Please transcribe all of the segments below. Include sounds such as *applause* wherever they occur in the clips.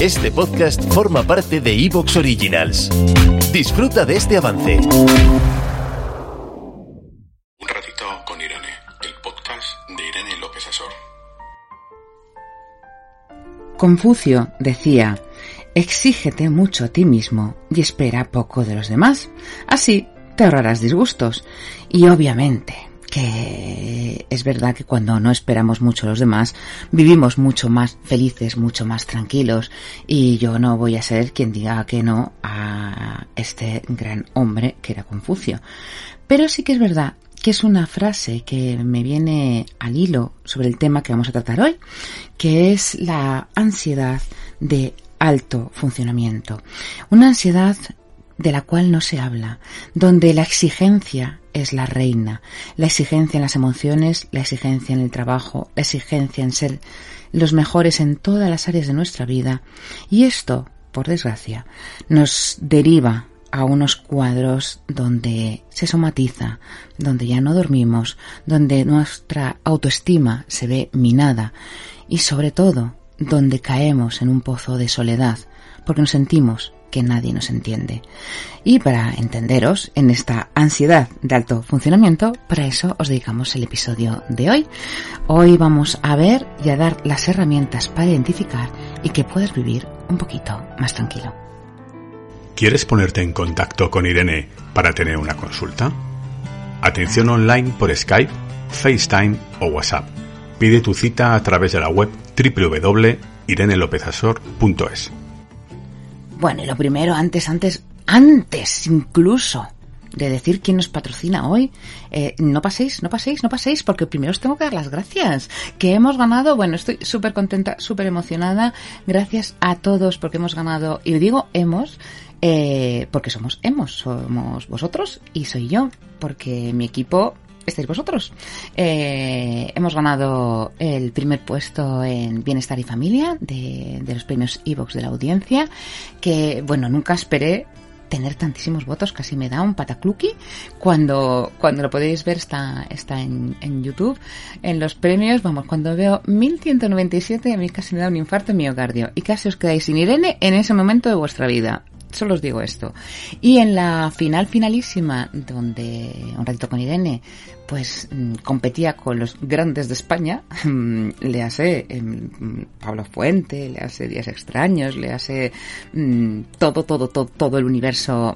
Este podcast forma parte de Evox Originals. Disfruta de este avance. Un ratito con Irene, el podcast de Irene López Asor. Confucio decía, exígete mucho a ti mismo y espera poco de los demás. Así te ahorrarás disgustos. Y obviamente que es verdad que cuando no esperamos mucho a los demás, vivimos mucho más felices, mucho más tranquilos. Y yo no voy a ser quien diga que no a este gran hombre que era Confucio. Pero sí que es verdad que es una frase que me viene al hilo sobre el tema que vamos a tratar hoy, que es la ansiedad de alto funcionamiento. Una ansiedad de la cual no se habla, donde la exigencia es la reina, la exigencia en las emociones, la exigencia en el trabajo, la exigencia en ser los mejores en todas las áreas de nuestra vida, y esto, por desgracia, nos deriva a unos cuadros donde se somatiza, donde ya no dormimos, donde nuestra autoestima se ve minada y sobre todo donde caemos en un pozo de soledad porque nos sentimos que nadie nos entiende. Y para entenderos en esta ansiedad de alto funcionamiento, para eso os dedicamos el episodio de hoy. Hoy vamos a ver y a dar las herramientas para identificar y que puedas vivir un poquito más tranquilo. ¿Quieres ponerte en contacto con Irene para tener una consulta? Atención online por Skype, FaceTime o WhatsApp. Pide tu cita a través de la web www.irenelopezasor.es. Bueno, y lo primero, antes, antes, antes incluso de decir quién nos patrocina hoy, eh, no paséis, no paséis, no paséis, porque primero os tengo que dar las gracias. Que hemos ganado, bueno, estoy súper contenta, súper emocionada. Gracias a todos porque hemos ganado, y digo hemos, eh, porque somos hemos, somos vosotros y soy yo, porque mi equipo estáis vosotros. Eh, hemos ganado el primer puesto en Bienestar y Familia de, los premios Evox de la audiencia, que bueno, nunca esperé tener tantísimos votos, casi me da un patacluki. Cuando, cuando lo podéis ver está, está en, en YouTube. En los premios, vamos, cuando veo 1197 a mí casi me da un infarto en miocardio. Y casi os quedáis sin Irene en ese momento de vuestra vida. Solo os digo esto. Y en la final finalísima, donde un ratito con Irene, pues mm, competía con los grandes de España, *laughs* mm, le hace em, Pablo Fuente, le hace Días Extraños, le hace mm, todo, todo, todo, todo el universo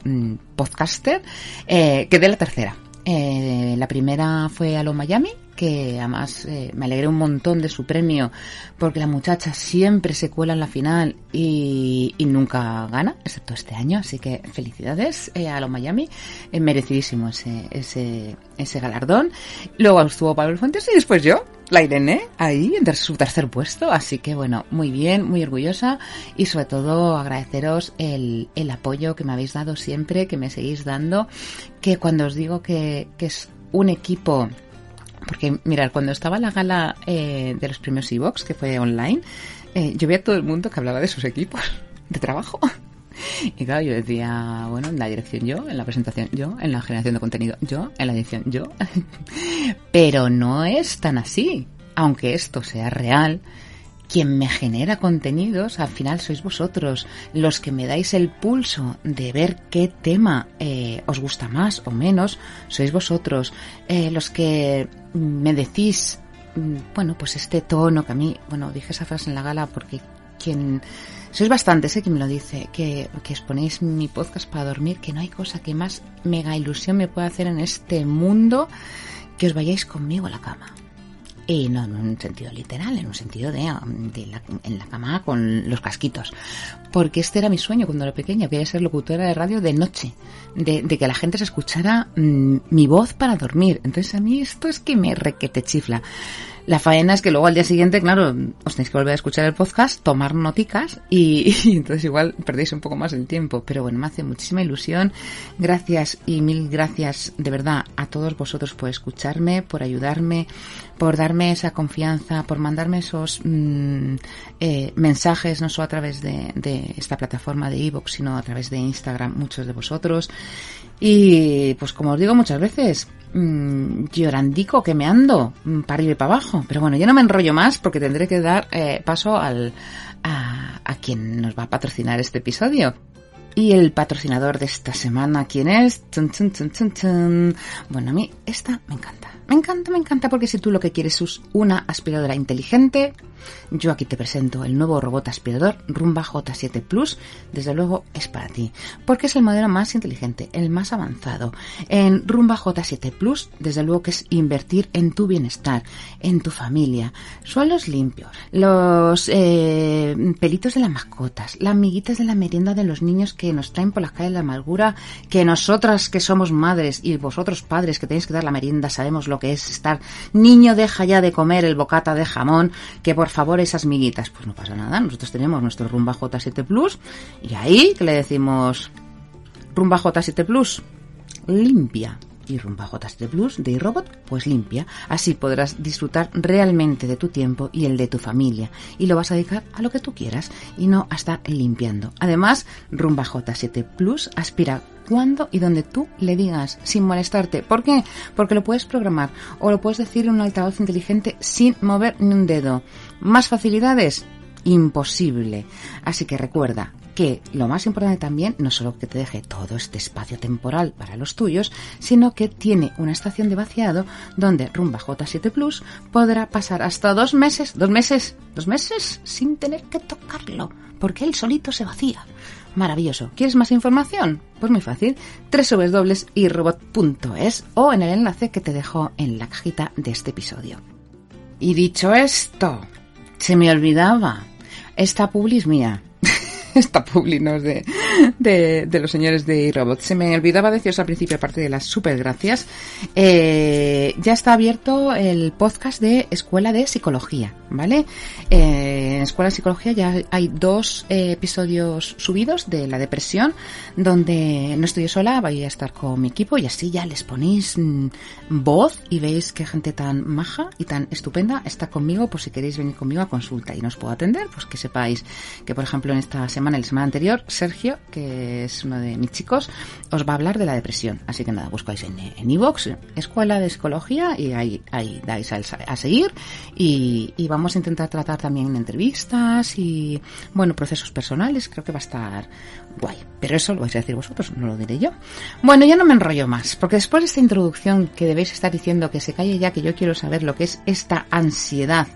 podcaster, eh, quedé la tercera. Eh, la primera fue a lo Miami, que además eh, me alegré un montón de su premio porque la muchacha siempre se cuela en la final y, nunca gana, excepto este año. Así que felicidades eh, a lo Miami, eh, merecidísimo ese, ese, ese galardón. Luego estuvo Pablo Fuentes y después yo, la Irene, ahí en su tercer puesto. Así que bueno, muy bien, muy orgullosa y sobre todo agradeceros el, el apoyo que me habéis dado siempre, que me seguís dando, que cuando os digo que, que es un equipo porque, mirad, cuando estaba la gala eh, de los premios Evox, que fue online, eh, yo veía a todo el mundo que hablaba de sus equipos *laughs* de trabajo. Y claro, yo decía, bueno, en la dirección yo, en la presentación yo, en la generación de contenido yo, en la edición yo. *laughs* Pero no es tan así. Aunque esto sea real, quien me genera contenidos, al final sois vosotros, los que me dais el pulso de ver qué tema eh, os gusta más o menos, sois vosotros, eh, los que me decís, mm, bueno, pues este tono que a mí, bueno, dije esa frase en la gala porque quien sois bastantes, ¿eh? que me lo dice, que, que os ponéis mi podcast para dormir, que no hay cosa que más mega ilusión me pueda hacer en este mundo que os vayáis conmigo a la cama. Y no en un sentido literal, en un sentido de, um, de la- en la cama con los casquitos. Porque este era mi sueño cuando era pequeña, quería ser locutora de radio de noche, de, de que la gente se escuchara mm, mi voz para dormir. Entonces a mí esto es que me requete chifla. La faena es que luego al día siguiente, claro, os tenéis que volver a escuchar el podcast, tomar noticas *laughs* y, entonces igual perdéis un poco más el tiempo. Pero bueno, me hace muchísima ilusión. Gracias y mil gracias de verdad a todos vosotros por escucharme, por ayudarme, por darme esa confianza, por mandarme esos mmm, eh, mensajes, no solo a través de, de esta plataforma de Evox, sino a través de Instagram, muchos de vosotros. Y pues como os digo muchas veces, mmm, llorandico que me ando mmm, para arriba y para abajo. Pero bueno, yo no me enrollo más porque tendré que dar eh, paso al, a, quien nos va a patrocinar este episodio. Y el patrocinador de esta semana, ¿quién es? Chun. Bueno, a mí esta me encanta. Me encanta, me encanta porque si tú lo que quieres es una aspiradora inteligente, yo aquí te presento el nuevo robot aspirador Rumba J7 Plus. Desde luego es para ti, porque es el modelo más inteligente, el más avanzado. En Rumba J7 Plus, desde luego que es invertir en tu bienestar, en tu familia. Suelos limpios, los eh, pelitos de las mascotas, las amiguitas de la merienda de los niños que nos traen por las calles la amargura, que nosotras que somos madres y vosotros padres que tenéis que dar la merienda sabemos lo que es estar niño deja ya de comer el bocata de jamón, que por favor esas miguitas. Pues no pasa nada, nosotros tenemos nuestro Rumba J7 Plus y ahí que le decimos Rumba J7 Plus, limpia. Y Rumba J7 Plus de iRobot, pues limpia. Así podrás disfrutar realmente de tu tiempo y el de tu familia. Y lo vas a dedicar a lo que tú quieras y no a estar limpiando. Además, Rumba J7 Plus aspira cuando y donde tú le digas, sin molestarte. ¿Por qué? Porque lo puedes programar o lo puedes decir en un altavoz inteligente sin mover ni un dedo. ¿Más facilidades? Imposible. Así que recuerda que lo más importante también, no solo que te deje todo este espacio temporal para los tuyos, sino que tiene una estación de vaciado donde Rumba J7 Plus podrá pasar hasta dos meses, dos meses, dos meses sin tener que tocarlo, porque él solito se vacía. Maravilloso. ¿Quieres más información? Pues muy fácil. www.irobot.es o en el enlace que te dejo en la cajita de este episodio. Y dicho esto, se me olvidaba. Esta publi mía. *laughs* Esta publi no es de, *laughs* de, de los señores de iRobot. Se me olvidaba deciros al principio, aparte de las super gracias, eh, ya está abierto el podcast de Escuela de Psicología, ¿vale? Eh, en Escuela de Psicología ya hay dos eh, episodios subidos de la depresión, donde no estoy sola, voy a estar con mi equipo y así ya les ponéis mm, voz y veis qué gente tan maja y tan estupenda está conmigo, por si queréis venir conmigo a consulta y no os puedo atender, pues que sepáis que, por ejemplo, en esta semana, la semana anterior, Sergio, que es uno de mis chicos, os va a hablar de la depresión. Así que nada, buscáis en iVoox, Escuela de Psicología, y ahí, ahí dais a, a seguir. Y, y, vamos a intentar tratar también entrevistas y, bueno, procesos personales. Creo que va a estar guay. Pero eso lo vais a decir vosotros, no lo diré yo. Bueno, ya no me enrollo más, porque después de esta introducción que debéis estar diciendo que se calle ya, que yo quiero saber lo que es esta ansiedad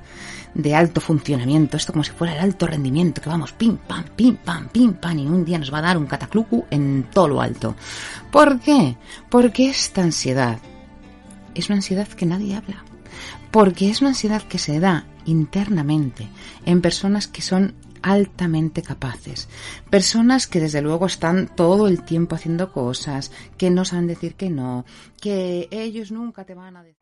de alto funcionamiento, esto como si fuera el alto rendimiento, que vamos pim pam, pim pam, pim pam, y un día nos va a dar un cataclucu en todo lo alto. ¿Por qué? Porque esta ansiedad es una ansiedad que nadie habla. Porque es una ansiedad que se da internamente en personas que son altamente capaces. Personas que desde luego están todo el tiempo haciendo cosas, que no saben decir que no, que ellos nunca te van a decir.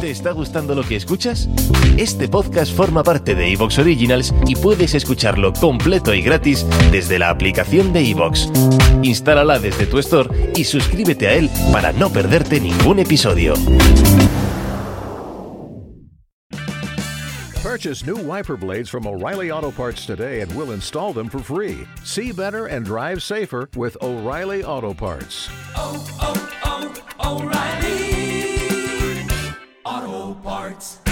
¿Te está gustando lo que escuchas? Este podcast forma parte de Evox Originals y puedes escucharlo completo y gratis desde la aplicación de Evox. Instálala desde tu store y suscríbete a él para no perderte ningún episodio. Purchase new wiper blades from O'Reilly Auto Parts today and we'll install them for free. See better and drive safer with O'Reilly Auto Parts. Oh, oh, oh, O'Reilly Auto Parts.